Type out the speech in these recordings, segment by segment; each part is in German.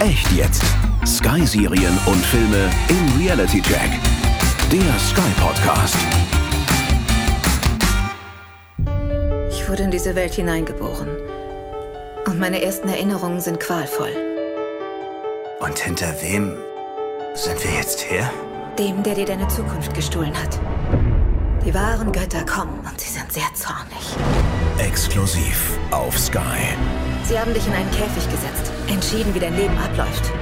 Echt jetzt. Sky-Serien und Filme im Reality Check. Der Sky Podcast. Ich wurde in diese Welt hineingeboren. Und meine ersten Erinnerungen sind qualvoll. Und hinter wem sind wir jetzt her? Dem, der dir deine Zukunft gestohlen hat. Die wahren Götter kommen und sie sind sehr zornig. Exklusiv auf Sky. Sie haben dich in einen Käfig gesetzt, entschieden, wie dein Leben abläuft.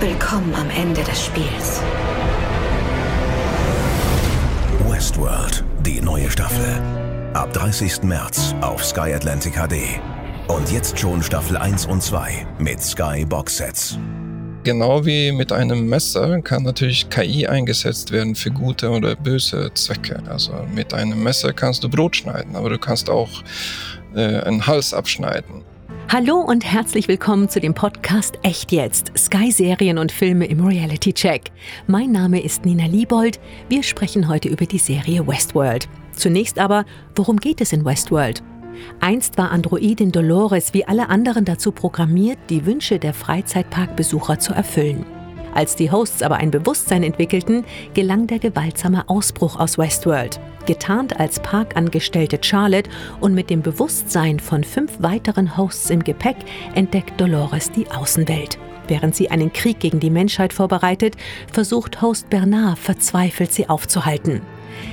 Willkommen am Ende des Spiels. Westworld, die neue Staffel. Ab 30. März auf Sky Atlantic HD. Und jetzt schon Staffel 1 und 2 mit Sky Box Sets. Genau wie mit einem Messer kann natürlich KI eingesetzt werden für gute oder böse Zwecke. Also mit einem Messer kannst du Brot schneiden, aber du kannst auch äh, einen Hals abschneiden. Hallo und herzlich willkommen zu dem Podcast Echt jetzt, Sky-Serien und Filme im Reality Check. Mein Name ist Nina Liebold. Wir sprechen heute über die Serie Westworld. Zunächst aber, worum geht es in Westworld? Einst war Androidin Dolores wie alle anderen dazu programmiert, die Wünsche der Freizeitparkbesucher zu erfüllen. Als die Hosts aber ein Bewusstsein entwickelten, gelang der gewaltsame Ausbruch aus Westworld. Getarnt als Parkangestellte Charlotte und mit dem Bewusstsein von fünf weiteren Hosts im Gepäck entdeckt Dolores die Außenwelt. Während sie einen Krieg gegen die Menschheit vorbereitet, versucht Host Bernard verzweifelt sie aufzuhalten.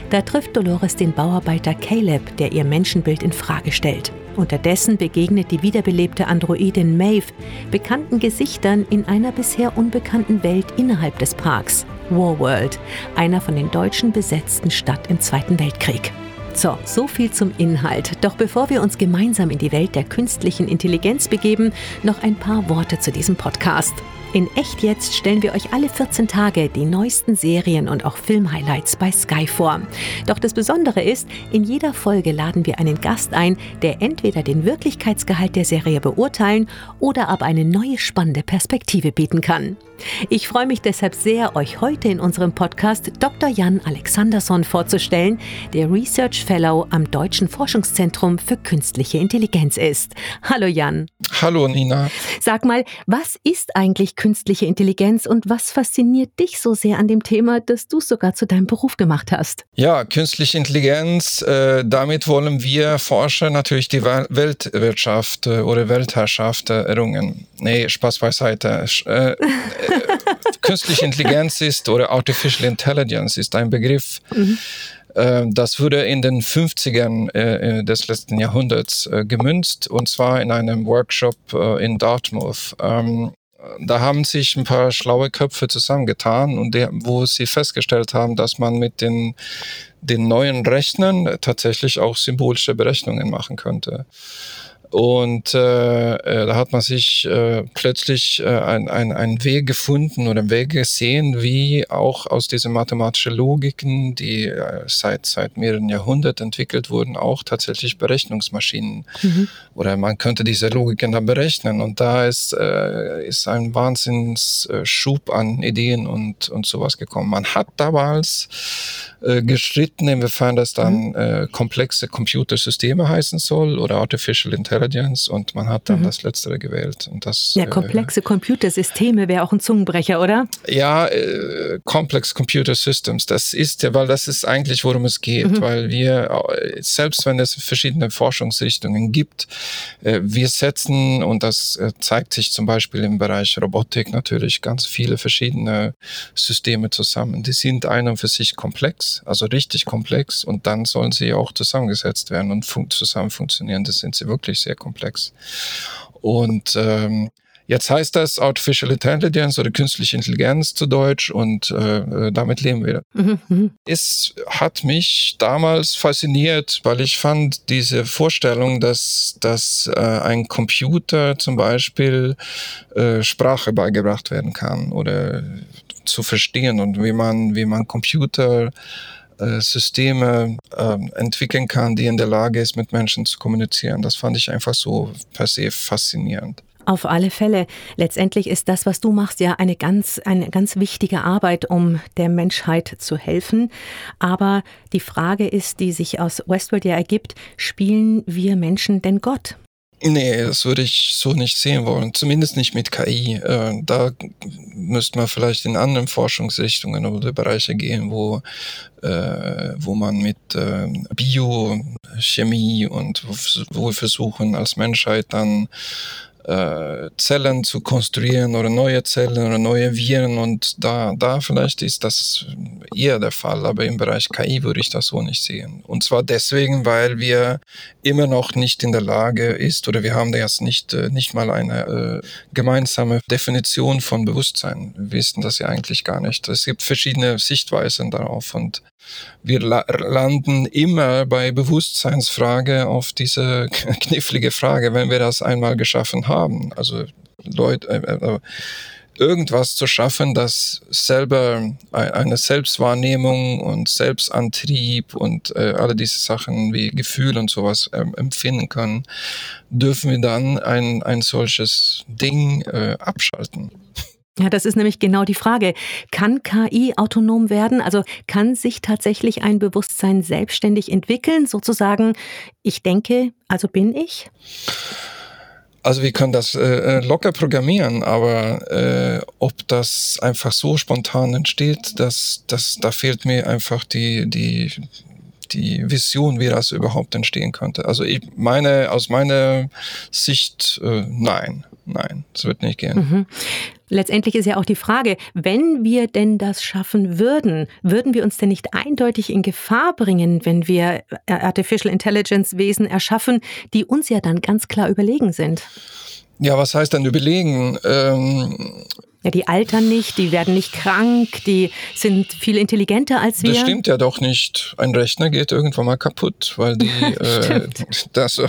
Da trifft Dolores den Bauarbeiter Caleb, der ihr Menschenbild in Frage stellt. Unterdessen begegnet die wiederbelebte Androidin Maeve bekannten Gesichtern in einer bisher unbekannten Welt innerhalb des Parks, Warworld, einer von den Deutschen besetzten Stadt im Zweiten Weltkrieg. So, so viel zum Inhalt. Doch bevor wir uns gemeinsam in die Welt der künstlichen Intelligenz begeben, noch ein paar Worte zu diesem Podcast. In Echt jetzt stellen wir euch alle 14 Tage die neuesten Serien und auch Filmhighlights bei Sky vor. Doch das Besondere ist, in jeder Folge laden wir einen Gast ein, der entweder den Wirklichkeitsgehalt der Serie beurteilen oder aber eine neue spannende Perspektive bieten kann. Ich freue mich deshalb sehr, euch heute in unserem Podcast Dr. Jan Alexandersson vorzustellen, der Research Fellow am Deutschen Forschungszentrum für künstliche Intelligenz ist. Hallo Jan. Hallo Nina. Sag mal, was ist eigentlich künstliche Intelligenz und was fasziniert dich so sehr an dem Thema, dass du es sogar zu deinem Beruf gemacht hast? Ja, künstliche Intelligenz, äh, damit wollen wir Forscher natürlich die Weltwirtschaft äh, oder Weltherrschaft errungen. Nee, Spaß beiseite. Äh, künstliche Intelligenz ist oder Artificial Intelligence ist ein Begriff. Mhm. Das wurde in den 50ern äh, des letzten Jahrhunderts äh, gemünzt und zwar in einem Workshop äh, in Dartmouth. Ähm, da haben sich ein paar schlaue Köpfe zusammengetan und die, wo sie festgestellt haben, dass man mit den, den neuen Rechnern tatsächlich auch symbolische Berechnungen machen könnte. Und äh, äh, da hat man sich äh, plötzlich äh, einen ein Weg gefunden oder einen Weg gesehen, wie auch aus diesen mathematischen Logiken, die äh, seit, seit mehreren Jahrhunderten entwickelt wurden, auch tatsächlich Berechnungsmaschinen. Mhm. Oder man könnte diese Logiken dann berechnen. Und da ist, äh, ist ein Wahnsinnsschub an Ideen und, und sowas gekommen. Man hat damals äh, gestritten, inwiefern das dann mhm. äh, komplexe Computersysteme heißen soll oder Artificial Intelligence und man hat dann mhm. das Letztere gewählt. Und das, ja, äh, komplexe äh, Computersysteme wäre auch ein Zungenbrecher, oder? Ja, äh, Complex Computer Systems, das ist ja, weil das ist eigentlich, worum es geht, mhm. weil wir, äh, selbst wenn es verschiedene Forschungsrichtungen gibt, äh, wir setzen, und das äh, zeigt sich zum Beispiel im Bereich Robotik natürlich, ganz viele verschiedene Systeme zusammen. Die sind einer für sich komplex also richtig komplex und dann sollen sie auch zusammengesetzt werden und fun zusammen funktionieren. Das sind sie wirklich sehr komplex. Und ähm, Jetzt heißt das Artificial Intelligence oder künstliche Intelligenz zu Deutsch und äh, damit leben wir. Mhm, mhm. Es hat mich damals fasziniert, weil ich fand diese Vorstellung, dass, dass äh, ein Computer zum Beispiel äh, Sprache beigebracht werden kann oder zu verstehen und wie man, wie man Computer äh, Systeme äh, entwickeln kann, die in der Lage ist, mit Menschen zu kommunizieren. Das fand ich einfach so per se faszinierend. Auf alle Fälle. Letztendlich ist das, was du machst, ja eine ganz, eine ganz wichtige Arbeit, um der Menschheit zu helfen. Aber die Frage ist, die sich aus Westworld ja ergibt, spielen wir Menschen denn Gott? Nee, das würde ich so nicht sehen wollen. Zumindest nicht mit KI. Äh, da müsste man vielleicht in anderen Forschungsrichtungen oder Bereiche gehen, wo, äh, wo man mit äh, Biochemie und wo wir versuchen als Menschheit dann äh, Zellen zu konstruieren oder neue Zellen oder neue Viren und da, da vielleicht ist das eher der Fall, aber im Bereich KI würde ich das so nicht sehen. Und zwar deswegen, weil wir immer noch nicht in der Lage ist oder wir haben jetzt nicht, äh, nicht mal eine äh, gemeinsame Definition von Bewusstsein. Wir wissen das ja eigentlich gar nicht. Es gibt verschiedene Sichtweisen darauf und wir la landen immer bei Bewusstseinsfrage auf diese knifflige Frage, wenn wir das einmal geschaffen haben. Also Leute, äh, äh, irgendwas zu schaffen, das selber eine Selbstwahrnehmung und Selbstantrieb und äh, alle diese Sachen wie Gefühl und sowas äh, empfinden können, dürfen wir dann ein, ein solches Ding äh, abschalten. Ja, das ist nämlich genau die Frage. Kann KI autonom werden? Also kann sich tatsächlich ein Bewusstsein selbstständig entwickeln? Sozusagen, ich denke, also bin ich? Also wir können das äh, äh, locker programmieren, aber äh, ob das einfach so spontan entsteht, das, das, da fehlt mir einfach die, die, die Vision, wie das überhaupt entstehen könnte. Also ich meine, aus meiner Sicht, äh, nein, nein, es wird nicht gehen. Mhm. Letztendlich ist ja auch die Frage, wenn wir denn das schaffen würden, würden wir uns denn nicht eindeutig in Gefahr bringen, wenn wir Artificial Intelligence Wesen erschaffen, die uns ja dann ganz klar überlegen sind? Ja, was heißt dann überlegen? Ähm, ja, die altern nicht, die werden nicht krank, die sind viel intelligenter als wir. Das stimmt ja doch nicht. Ein Rechner geht irgendwann mal kaputt, weil die äh, das,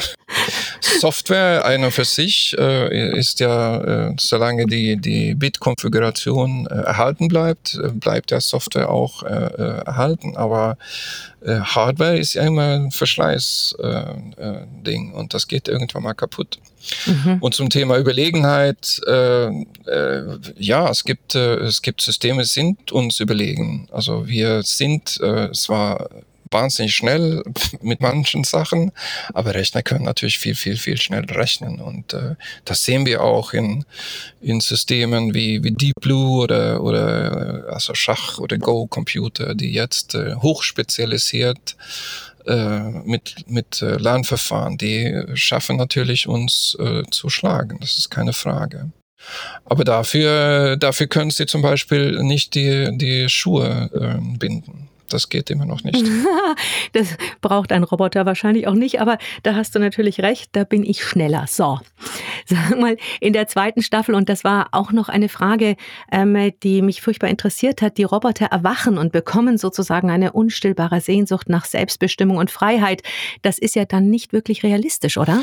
Software einer für sich äh, ist ja, äh, solange die, die Bit-Konfiguration äh, erhalten bleibt, äh, bleibt der Software auch äh, äh, erhalten. Aber Hardware ist ja immer ein Verschleiß-Ding und das geht irgendwann mal kaputt. Mhm. Und zum Thema Überlegenheit, ja, es gibt, es gibt Systeme, sind uns überlegen. Also wir sind zwar wahnsinnig schnell mit manchen Sachen, aber Rechner können natürlich viel, viel, viel schneller rechnen. Und äh, das sehen wir auch in, in Systemen wie, wie Deep Blue oder, oder äh, also Schach- oder Go-Computer, die jetzt äh, hochspezialisiert äh, mit, mit äh, Lernverfahren, die schaffen natürlich uns äh, zu schlagen. Das ist keine Frage. Aber dafür, dafür können sie zum Beispiel nicht die, die Schuhe äh, binden. Das geht immer noch nicht. das braucht ein Roboter wahrscheinlich auch nicht, aber da hast du natürlich recht, da bin ich schneller. So, sag mal, in der zweiten Staffel, und das war auch noch eine Frage, ähm, die mich furchtbar interessiert hat, die Roboter erwachen und bekommen sozusagen eine unstillbare Sehnsucht nach Selbstbestimmung und Freiheit. Das ist ja dann nicht wirklich realistisch, oder?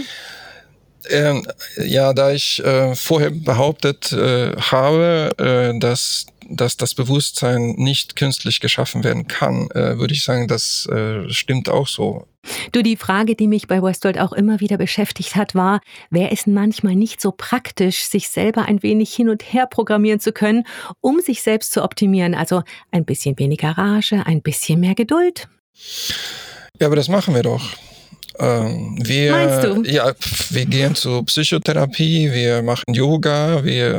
Ähm, ja, da ich äh, vorher behauptet äh, habe, äh, dass dass das Bewusstsein nicht künstlich geschaffen werden kann, äh, würde ich sagen, das äh, stimmt auch so. Du, die Frage, die mich bei Westworld auch immer wieder beschäftigt hat, war, wäre es manchmal nicht so praktisch, sich selber ein wenig hin und her programmieren zu können, um sich selbst zu optimieren? Also ein bisschen weniger Rage, ein bisschen mehr Geduld? Ja, aber das machen wir doch. Ähm, wir, Meinst du? Ja, wir gehen zur Psychotherapie, wir machen Yoga, wir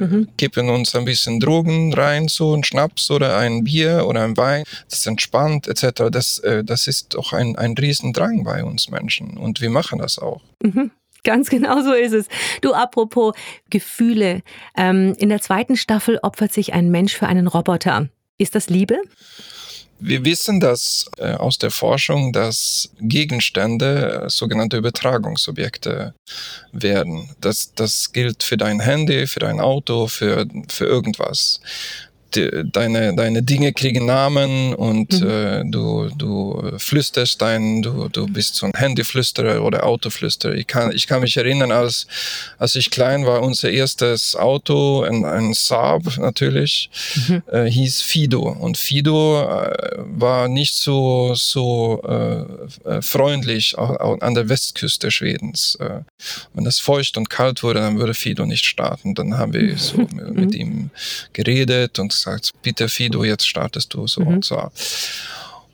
äh, mhm. kippen uns ein bisschen Drogen rein, so ein Schnaps oder ein Bier oder ein Wein, das entspannt etc. Das, äh, das ist doch ein, ein Riesendrang bei uns Menschen und wir machen das auch. Mhm. Ganz genau so ist es. Du, apropos Gefühle. Ähm, in der zweiten Staffel opfert sich ein Mensch für einen Roboter. Ist das Liebe? Wir wissen das äh, aus der Forschung, dass Gegenstände äh, sogenannte Übertragungsobjekte werden. Das, das gilt für dein Handy, für dein Auto, für, für irgendwas deine, deine Dinge kriegen Namen und mhm. äh, du, du flüsterst dein, du, du bist so ein Handyflüsterer oder Autoflüsterer. Ich kann, ich kann mich erinnern, als, als ich klein war, unser erstes Auto, ein, ein Saab natürlich, mhm. äh, hieß Fido. Und Fido äh, war nicht so, so äh, äh freundlich an der Westküste Schwedens. Äh, wenn es feucht und kalt wurde, dann würde Fido nicht starten. Dann haben wir so mit, mit ihm geredet und gesagt, bitte Fido, jetzt startest du so mhm. und so.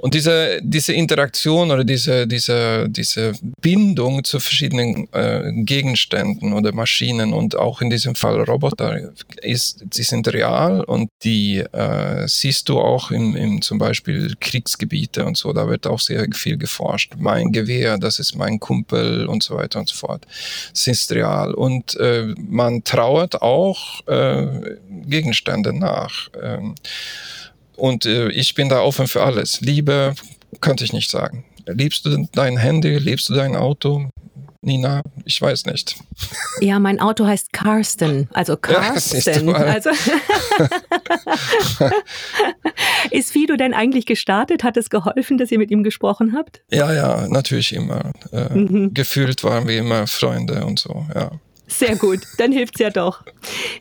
Und diese, diese Interaktion oder diese, diese, diese Bindung zu verschiedenen äh, Gegenständen oder Maschinen und auch in diesem Fall Roboter, ist, die sind real und die äh, siehst du auch im, im zum Beispiel Kriegsgebiete und so, da wird auch sehr viel geforscht. Mein Gewehr, das ist mein Kumpel und so weiter und so fort. Das ist real. Und äh, man trauert auch äh, Gegenstände nach. Ähm, und äh, ich bin da offen für alles. Liebe könnte ich nicht sagen. Liebst du dein Handy? Liebst du dein Auto? Nina, ich weiß nicht. Ja, mein Auto heißt Karsten, also Karsten. Ja, also ist Fido denn eigentlich gestartet? Hat es geholfen, dass ihr mit ihm gesprochen habt? Ja, ja, natürlich immer. Äh, mhm. Gefühlt waren wir immer Freunde und so, ja. Sehr gut, dann hilft's ja doch.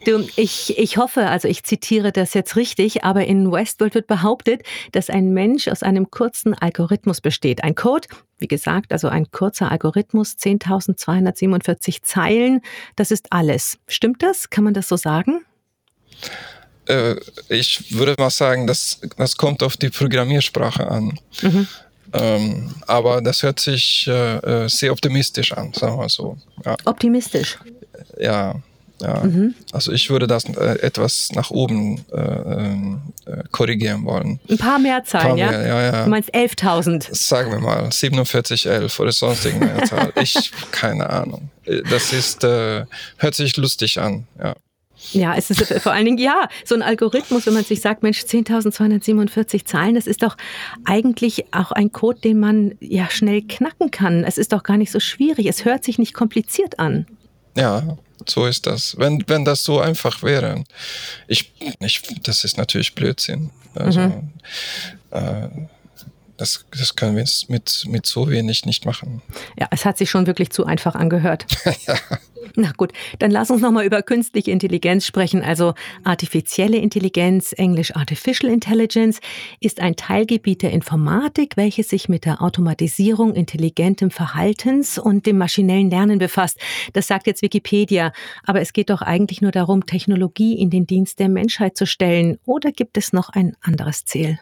Du, ich, ich hoffe, also ich zitiere das jetzt richtig, aber in Westworld wird behauptet, dass ein Mensch aus einem kurzen Algorithmus besteht. Ein Code, wie gesagt, also ein kurzer Algorithmus, 10.247 Zeilen, das ist alles. Stimmt das? Kann man das so sagen? Äh, ich würde mal sagen, das, das kommt auf die Programmiersprache an. Mhm. Ähm, aber das hört sich äh, äh, sehr optimistisch an, sagen wir so. Ja. Optimistisch? Ja, ja. Mhm. Also ich würde das äh, etwas nach oben äh, ähm, äh, korrigieren wollen. Ein paar mehr Zahlen, paar mehr, ja? ja? ja? Du meinst 11.000? Sagen wir mal, 4711 oder sonst irgendeine Zahl. Ich, keine Ahnung. Äh, das ist, hört sich lustig an, ja. Ja, es ist vor allen Dingen, ja, so ein Algorithmus, wenn man sich sagt, Mensch, 10.247 Zahlen, das ist doch eigentlich auch ein Code, den man ja schnell knacken kann. Es ist doch gar nicht so schwierig. Es hört sich nicht kompliziert an. Ja, so ist das. Wenn, wenn das so einfach wäre. Ich, ich, das ist natürlich Blödsinn. Also, mhm. äh, das, das können wir mit, mit so wenig nicht machen. Ja, es hat sich schon wirklich zu einfach angehört. ja. Na gut, dann lass uns nochmal über künstliche Intelligenz sprechen. Also artifizielle Intelligenz, englisch Artificial Intelligence, ist ein Teilgebiet der Informatik, welches sich mit der Automatisierung intelligentem Verhaltens und dem maschinellen Lernen befasst. Das sagt jetzt Wikipedia. Aber es geht doch eigentlich nur darum, Technologie in den Dienst der Menschheit zu stellen. Oder gibt es noch ein anderes Ziel?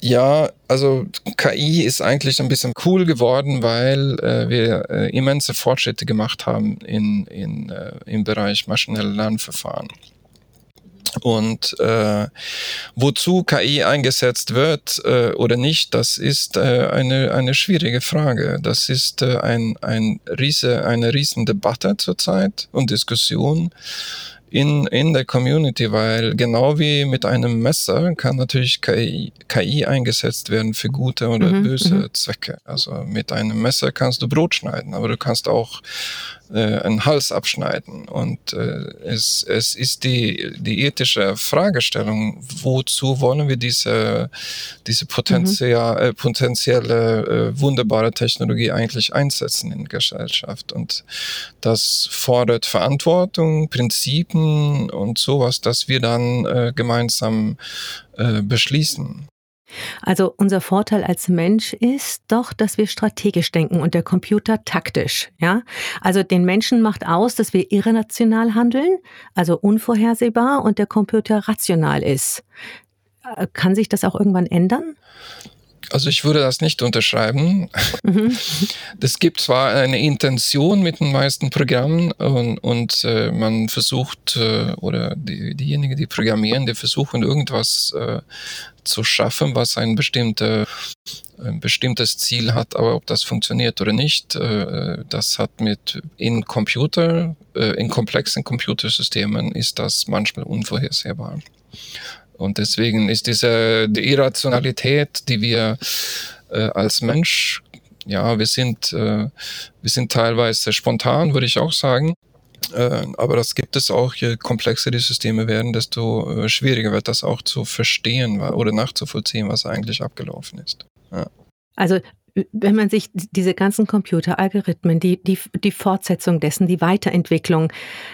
Ja, also KI ist eigentlich ein bisschen cool geworden, weil äh, wir äh, immense Fortschritte gemacht haben in, in, äh, im Bereich maschinelle Lernverfahren. Und äh, wozu KI eingesetzt wird äh, oder nicht, das ist äh, eine, eine schwierige Frage. Das ist ein, ein riese, eine riesen zurzeit und Diskussion in, in der Community, weil genau wie mit einem Messer kann natürlich KI, KI eingesetzt werden für gute oder mhm, böse mhm. Zwecke. Also mit einem Messer kannst du Brot schneiden, aber du kannst auch äh, einen Hals abschneiden. Und äh, es, es ist die, die ethische Fragestellung, wozu wollen wir diese, diese potenziell, mhm. äh, potenzielle äh, wunderbare Technologie eigentlich einsetzen in der Gesellschaft. Und das fordert Verantwortung, Prinzipien und sowas, dass wir dann äh, gemeinsam äh, beschließen. Also unser Vorteil als Mensch ist doch, dass wir strategisch denken und der Computer taktisch, ja? Also den Menschen macht aus, dass wir irrational handeln, also unvorhersehbar und der Computer rational ist. Äh, kann sich das auch irgendwann ändern? Also ich würde das nicht unterschreiben. Mhm. Es gibt zwar eine Intention mit den meisten Programmen und, und äh, man versucht, äh, oder die, diejenigen, die programmieren, die versuchen irgendwas äh, zu schaffen, was ein, bestimmte, ein bestimmtes Ziel hat, aber ob das funktioniert oder nicht, äh, das hat mit in Computer, äh, in komplexen Computersystemen ist das manchmal unvorhersehbar. Und deswegen ist diese die Irrationalität, die wir äh, als Mensch, ja, wir sind, äh, wir sind teilweise spontan, würde ich auch sagen. Äh, aber das gibt es auch, je komplexer die Systeme werden, desto äh, schwieriger wird das auch zu verstehen oder nachzuvollziehen, was eigentlich abgelaufen ist. Ja. Also wenn man sich diese ganzen Computeralgorithmen, die, die, die Fortsetzung dessen, die Weiterentwicklung,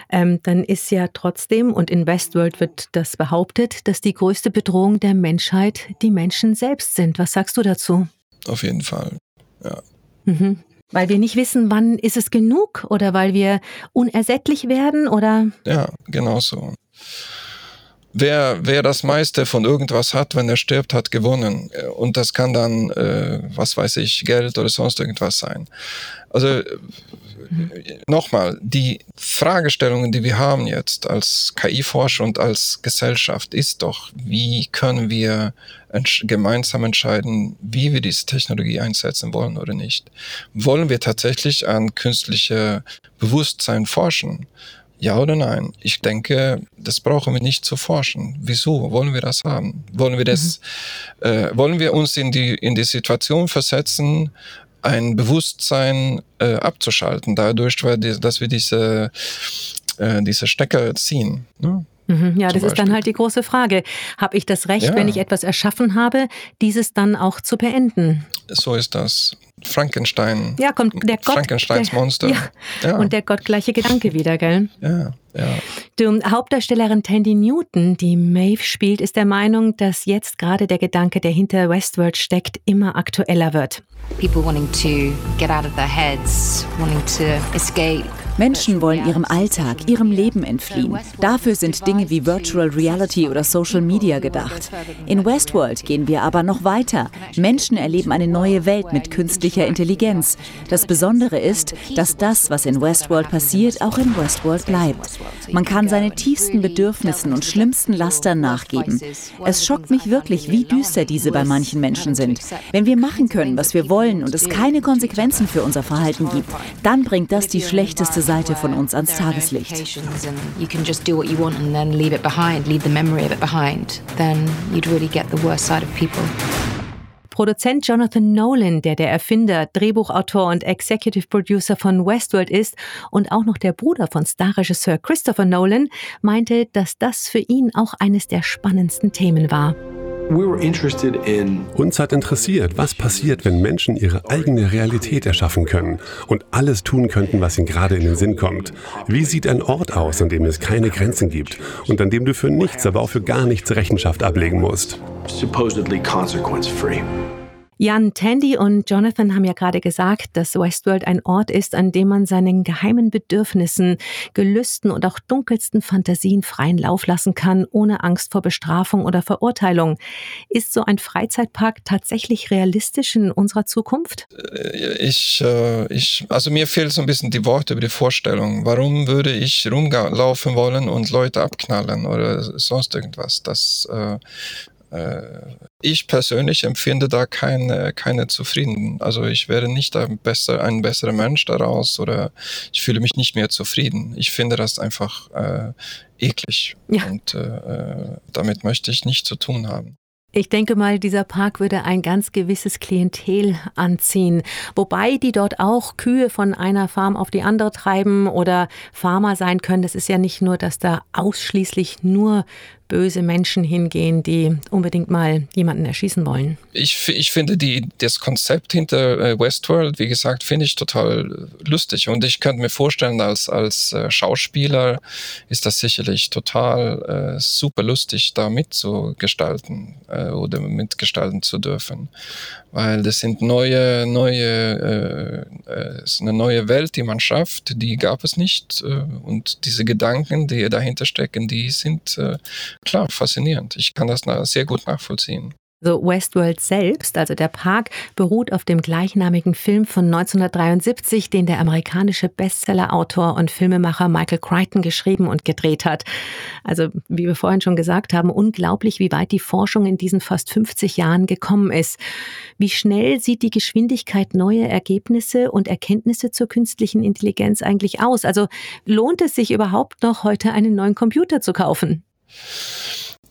ähm, dann ist ja trotzdem, und in Westworld wird das behauptet, dass die größte Bedrohung der Menschheit die Menschen selbst sind. Was sagst du dazu? Auf jeden Fall, ja. Mhm. Weil wir nicht wissen, wann ist es genug oder weil wir unersättlich werden oder? Ja, genau so. Wer, wer das meiste von irgendwas hat, wenn er stirbt, hat gewonnen. Und das kann dann, äh, was weiß ich, Geld oder sonst irgendwas sein. Also nochmal, die Fragestellungen, die wir haben jetzt als KI-Forscher und als Gesellschaft, ist doch, wie können wir entsch gemeinsam entscheiden, wie wir diese Technologie einsetzen wollen oder nicht. Wollen wir tatsächlich an künstliche Bewusstsein forschen? Ja oder nein? Ich denke, das brauchen wir nicht zu forschen. Wieso wollen wir das haben? Wollen wir das, mhm. äh, wollen wir uns in die, in die Situation versetzen, ein Bewusstsein äh, abzuschalten, dadurch, dass wir diese, äh, diese Stecker ziehen. Ne? Mhm, ja, das Beispiel. ist dann halt die große Frage. Habe ich das Recht, ja. wenn ich etwas erschaffen habe, dieses dann auch zu beenden? So ist das. Frankenstein. Ja, kommt der Gott. Frankensteins der, Monster. Ja, ja. Und der gottgleiche Gedanke wieder, gell? Ja, ja. Die Hauptdarstellerin Tandy Newton, die Maeve spielt, ist der Meinung, dass jetzt gerade der Gedanke, der hinter Westworld steckt, immer aktueller wird. People wanting to get out of their heads, wanting to escape. Menschen wollen ihrem Alltag, ihrem Leben entfliehen. Dafür sind Dinge wie Virtual Reality oder Social Media gedacht. In Westworld gehen wir aber noch weiter. Menschen erleben eine neue Welt mit künstlicher Intelligenz. Das Besondere ist, dass das, was in Westworld passiert, auch in Westworld bleibt. Man kann seine tiefsten Bedürfnissen und schlimmsten Lastern nachgeben. Es schockt mich wirklich, wie düster diese bei manchen Menschen sind. Wenn wir machen können, was wir wollen und es keine Konsequenzen für unser Verhalten gibt, dann bringt das die schlechteste Seite von uns ans Tageslicht. You can just do what you want and then leave it behind, leave the memory of it behind. Then you'd really get the worst side of people. Produzent Jonathan Nolan, der der Erfinder, Drehbuchautor und Executive Producer von Westworld ist und auch noch der Bruder von Starregisseur Christopher Nolan, meinte, dass das für ihn auch eines der spannendsten Themen war. Uns hat interessiert, was passiert, wenn Menschen ihre eigene Realität erschaffen können und alles tun könnten, was ihnen gerade in den Sinn kommt. Wie sieht ein Ort aus, an dem es keine Grenzen gibt und an dem du für nichts, aber auch für gar nichts Rechenschaft ablegen musst? Supposedly consequence free. Jan, Tandy und Jonathan haben ja gerade gesagt, dass Westworld ein Ort ist, an dem man seinen geheimen Bedürfnissen, Gelüsten und auch dunkelsten Fantasien freien Lauf lassen kann, ohne Angst vor Bestrafung oder Verurteilung. Ist so ein Freizeitpark tatsächlich realistisch in unserer Zukunft? Äh, ich, äh, ich, also mir fehlt so ein bisschen die Worte über die Vorstellung. Warum würde ich rumlaufen wollen und Leute abknallen oder sonst irgendwas? Das, äh, ich persönlich empfinde da keine, keine Zufrieden. Also ich werde nicht ein, besser, ein besserer Mensch daraus oder ich fühle mich nicht mehr zufrieden. Ich finde das einfach äh, eklig ja. und äh, äh damit möchte ich nichts zu tun haben. Ich denke mal, dieser Park würde ein ganz gewisses Klientel anziehen. Wobei die dort auch Kühe von einer Farm auf die andere treiben oder Farmer sein können. Das ist ja nicht nur, dass da ausschließlich nur böse Menschen hingehen, die unbedingt mal jemanden erschießen wollen. Ich, ich finde die, das Konzept hinter äh, Westworld, wie gesagt, finde ich total lustig. Und ich könnte mir vorstellen, als, als äh, Schauspieler ist das sicherlich total äh, super lustig, da mitzugestalten äh, oder mitgestalten zu dürfen. Weil das sind neue, neue, äh, äh, ist eine neue Welt, die man schafft, die gab es nicht. Äh, und diese Gedanken, die dahinter stecken, die sind äh, klar, faszinierend. Ich kann das sehr gut nachvollziehen. So Westworld selbst, also der Park, beruht auf dem gleichnamigen Film von 1973, den der amerikanische Bestsellerautor und Filmemacher Michael Crichton geschrieben und gedreht hat. Also, wie wir vorhin schon gesagt haben, unglaublich, wie weit die Forschung in diesen fast 50 Jahren gekommen ist. Wie schnell sieht die Geschwindigkeit neuer Ergebnisse und Erkenntnisse zur künstlichen Intelligenz eigentlich aus? Also, lohnt es sich überhaupt noch, heute einen neuen Computer zu kaufen?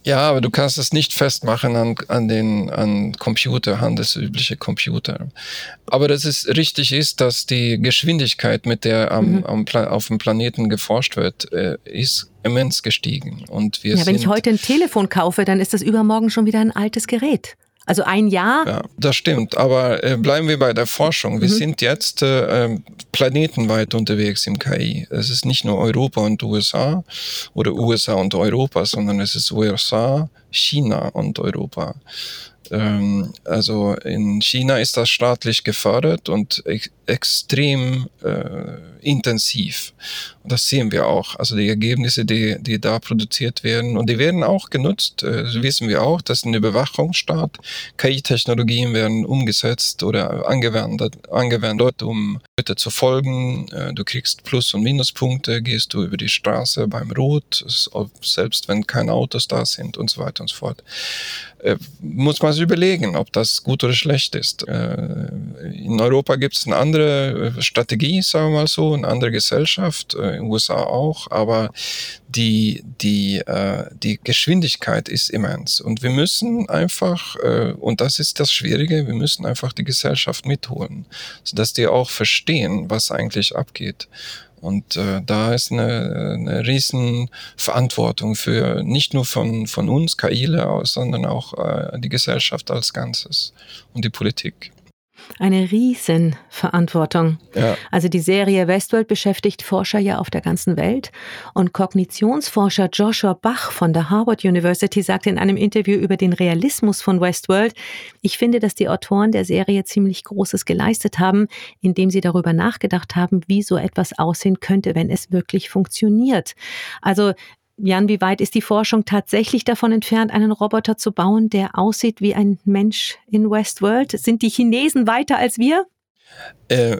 Ja, aber du kannst es nicht festmachen an, an den an Computer, handelsübliche Computer. Aber dass es richtig ist, dass die Geschwindigkeit, mit der am, mhm. am auf dem Planeten geforscht wird, äh, ist immens gestiegen. Und wir ja, wenn ich heute ein Telefon kaufe, dann ist das übermorgen schon wieder ein altes Gerät. Also ein Jahr. Ja, das stimmt. Aber äh, bleiben wir bei der Forschung. Wir mhm. sind jetzt äh, ähm, planetenweit unterwegs im KI. Es ist nicht nur Europa und USA oder USA und Europa, sondern es ist USA, China und Europa. Ähm, also in China ist das staatlich gefördert und ex extrem äh, intensiv. Und das sehen wir auch. Also die Ergebnisse, die, die da produziert werden, und die werden auch genutzt, äh, wissen wir auch, das ist ein Überwachungsstaat. KI-Technologien werden umgesetzt oder angewendet, angewendet, um Leute zu folgen. Äh, du kriegst Plus- und Minuspunkte, gehst du über die Straße beim Rot, selbst wenn keine Autos da sind und so weiter und so fort. Äh, muss man sich überlegen, ob das gut oder schlecht ist. Äh, in Europa gibt es eine andere äh, Strategie, sagen wir mal so, eine andere Gesellschaft, in den USA auch, aber die, die, die Geschwindigkeit ist immens. Und wir müssen einfach, und das ist das Schwierige, wir müssen einfach die Gesellschaft mitholen, sodass die auch verstehen, was eigentlich abgeht. Und äh, da ist eine, eine riesen Verantwortung für nicht nur von, von uns, KIler aus, sondern auch äh, die Gesellschaft als Ganzes und die Politik. Eine Riesenverantwortung. Ja. Also die Serie Westworld beschäftigt Forscher ja auf der ganzen Welt. Und Kognitionsforscher Joshua Bach von der Harvard University sagte in einem Interview über den Realismus von Westworld, ich finde, dass die Autoren der Serie ziemlich Großes geleistet haben, indem sie darüber nachgedacht haben, wie so etwas aussehen könnte, wenn es wirklich funktioniert. Also Jan, wie weit ist die Forschung tatsächlich davon entfernt, einen Roboter zu bauen, der aussieht wie ein Mensch in Westworld? Sind die Chinesen weiter als wir? Äh,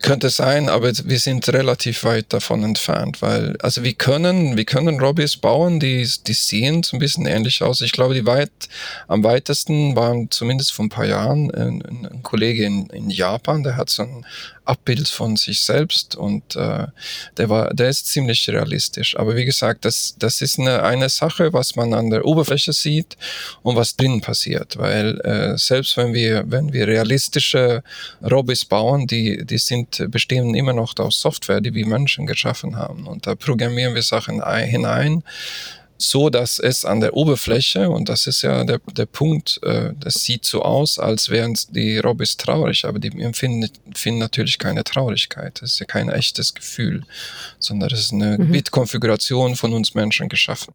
könnte sein, aber wir sind relativ weit davon entfernt, weil, also wir können, wir können Robbys bauen, die, die sehen so ein bisschen ähnlich aus. Ich glaube, die weit, am weitesten waren zumindest vor ein paar Jahren ein, ein Kollege in, in Japan, der hat so ein Abbild von sich selbst und äh, der war, der ist ziemlich realistisch. Aber wie gesagt, das, das ist eine, eine Sache, was man an der Oberfläche sieht und was drinnen passiert, weil äh, selbst wenn wir, wenn wir realistische Robbys bauen, die, die sind, bestehen immer noch aus Software, die wir Menschen geschaffen haben und da programmieren wir Sachen hinein so, dass es an der Oberfläche, und das ist ja der, der Punkt, äh, das sieht so aus, als wären die Robbys traurig, aber die empfinden, empfinden natürlich keine Traurigkeit. Das ist ja kein echtes Gefühl, sondern das ist eine mhm. Bitkonfiguration von uns Menschen geschaffen.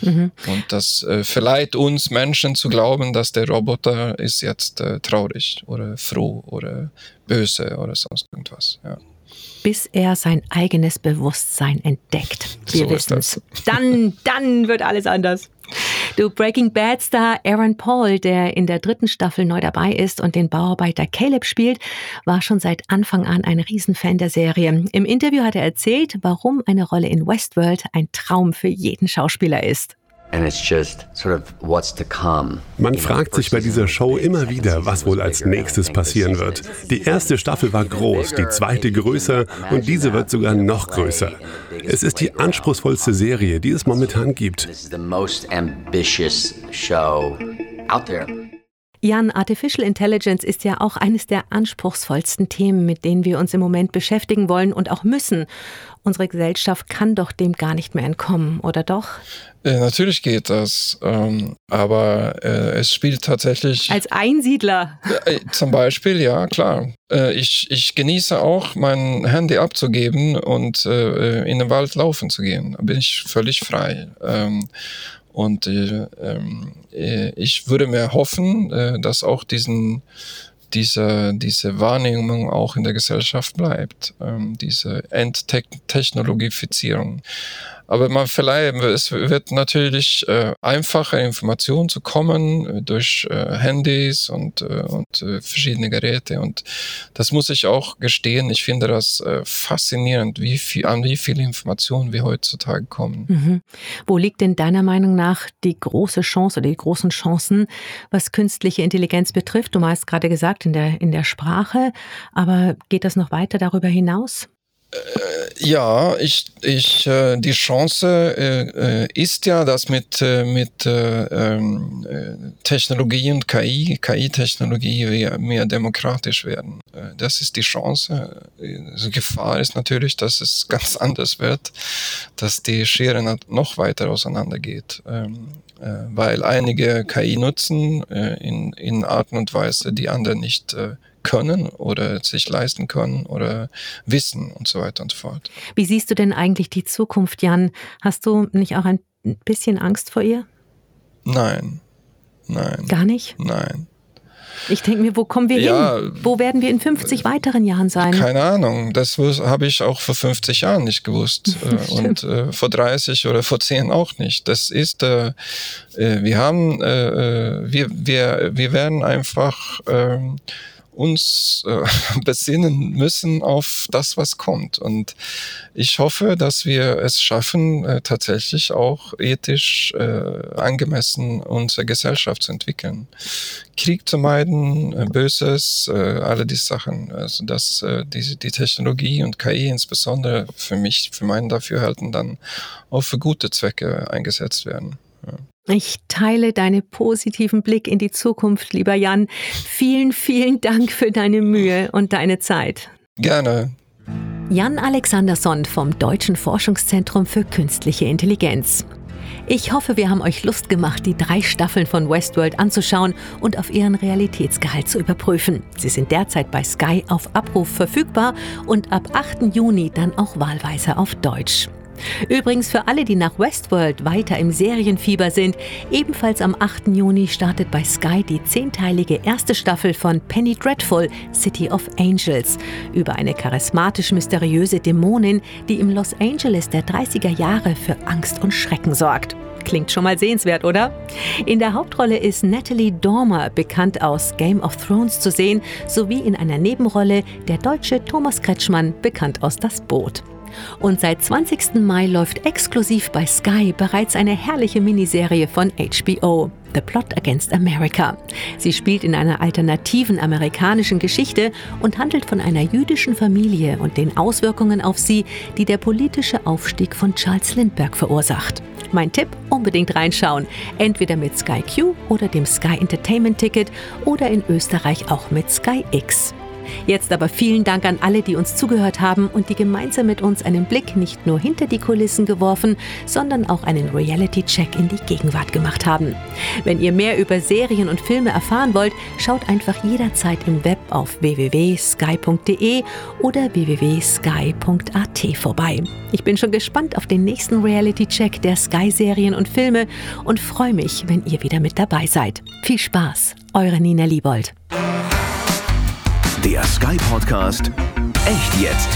Mhm. Und das äh, verleiht uns Menschen zu glauben, dass der Roboter ist jetzt äh, traurig oder froh oder böse oder sonst irgendwas. Ja bis er sein eigenes Bewusstsein entdeckt. Wir so wissen es. Dann, dann wird alles anders. Du Breaking Bad Star Aaron Paul, der in der dritten Staffel neu dabei ist und den Bauarbeiter Caleb spielt, war schon seit Anfang an ein Riesenfan der Serie. Im Interview hat er erzählt, warum eine Rolle in Westworld ein Traum für jeden Schauspieler ist. Man fragt sich bei dieser Show immer wieder, was wohl als nächstes passieren wird. Die erste Staffel war groß, die zweite größer und diese wird sogar noch größer. Es ist die anspruchsvollste Serie, die es momentan gibt. Jan, Artificial Intelligence ist ja auch eines der anspruchsvollsten Themen, mit denen wir uns im Moment beschäftigen wollen und auch müssen. Unsere Gesellschaft kann doch dem gar nicht mehr entkommen, oder doch? Äh, natürlich geht das, ähm, aber äh, es spielt tatsächlich. Als Einsiedler. Äh, zum Beispiel, ja, klar. Äh, ich, ich genieße auch, mein Handy abzugeben und äh, in den Wald laufen zu gehen. Da bin ich völlig frei. Ähm, und äh, ähm, äh, ich würde mir hoffen, äh, dass auch diesen, diese, diese Wahrnehmung auch in der Gesellschaft bleibt, ähm, diese Enttechnologifizierung. Aber man vielleicht, es wird natürlich äh, einfacher, Informationen zu kommen äh, durch äh, Handys und, äh, und äh, verschiedene Geräte. Und das muss ich auch gestehen. Ich finde das äh, faszinierend, wie viel, an wie viele Informationen wir heutzutage kommen. Mhm. Wo liegt denn deiner Meinung nach die große Chance oder die großen Chancen, was künstliche Intelligenz betrifft? Du hast gerade gesagt, in der, in der Sprache. Aber geht das noch weiter darüber hinaus? Äh, ja, ich, ich, äh, die Chance äh, ist ja, dass mit, mit ähm, Technologie und KI, KI-Technologie mehr, mehr demokratisch werden. Das ist die Chance. Die Gefahr ist natürlich, dass es ganz anders wird, dass die Schere noch weiter auseinandergeht. Ähm, weil einige KI nutzen in, in Arten und Weise, die andere nicht können oder sich leisten können oder wissen und so weiter und so fort. Wie siehst du denn eigentlich die Zukunft, Jan? Hast du nicht auch ein bisschen Angst vor ihr? Nein. nein. Gar nicht? Nein. Ich denke mir, wo kommen wir Ja. hin? Wo werden wir in 50 weiteren Jahren sein? Keine Ahnung, das habe ich auch vor 50 Jahren nicht gewusst äh, und äh, vor 30 oder vor 10 auch nicht. Das ist, äh, äh, wir haben, äh, äh, wir, wir, wir werden einfach ähm, uns äh, besinnen müssen auf das, was kommt. Und ich hoffe, dass wir es schaffen, äh, tatsächlich auch ethisch äh, angemessen unsere Gesellschaft zu entwickeln. Krieg zu meiden, äh, Böses, äh, alle die Sachen. Also dass äh, die, die Technologie und KI insbesondere für mich, für meinen Dafürhalten dann auch für gute Zwecke eingesetzt werden. Ich teile deinen positiven Blick in die Zukunft, lieber Jan. Vielen, vielen Dank für deine Mühe und deine Zeit. Gerne. Jan Alexandersson vom Deutschen Forschungszentrum für Künstliche Intelligenz. Ich hoffe, wir haben euch Lust gemacht, die drei Staffeln von Westworld anzuschauen und auf ihren Realitätsgehalt zu überprüfen. Sie sind derzeit bei Sky auf Abruf verfügbar und ab 8. Juni dann auch wahlweise auf Deutsch. Übrigens für alle, die nach Westworld weiter im Serienfieber sind, ebenfalls am 8. Juni startet bei Sky die zehnteilige erste Staffel von Penny Dreadful, City of Angels, über eine charismatisch-mysteriöse Dämonin, die im Los Angeles der 30er Jahre für Angst und Schrecken sorgt. Klingt schon mal sehenswert, oder? In der Hauptrolle ist Natalie Dormer, bekannt aus Game of Thrones, zu sehen, sowie in einer Nebenrolle der deutsche Thomas Kretschmann, bekannt aus Das Boot. Und seit 20. Mai läuft exklusiv bei Sky bereits eine herrliche Miniserie von HBO. The Plot Against America. Sie spielt in einer alternativen amerikanischen Geschichte und handelt von einer jüdischen Familie und den Auswirkungen auf sie, die der politische Aufstieg von Charles Lindbergh verursacht. Mein Tipp, unbedingt reinschauen. Entweder mit Sky Q oder dem Sky Entertainment Ticket oder in Österreich auch mit Sky X. Jetzt aber vielen Dank an alle, die uns zugehört haben und die gemeinsam mit uns einen Blick nicht nur hinter die Kulissen geworfen, sondern auch einen Reality-Check in die Gegenwart gemacht haben. Wenn ihr mehr über Serien und Filme erfahren wollt, schaut einfach jederzeit im Web auf www.sky.de oder www.sky.at vorbei. Ich bin schon gespannt auf den nächsten Reality-Check der Sky-Serien und Filme und freue mich, wenn ihr wieder mit dabei seid. Viel Spaß, eure Nina Liebold. Der Sky Podcast Echt jetzt.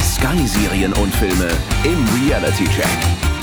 Sky Serien und Filme im Reality Check.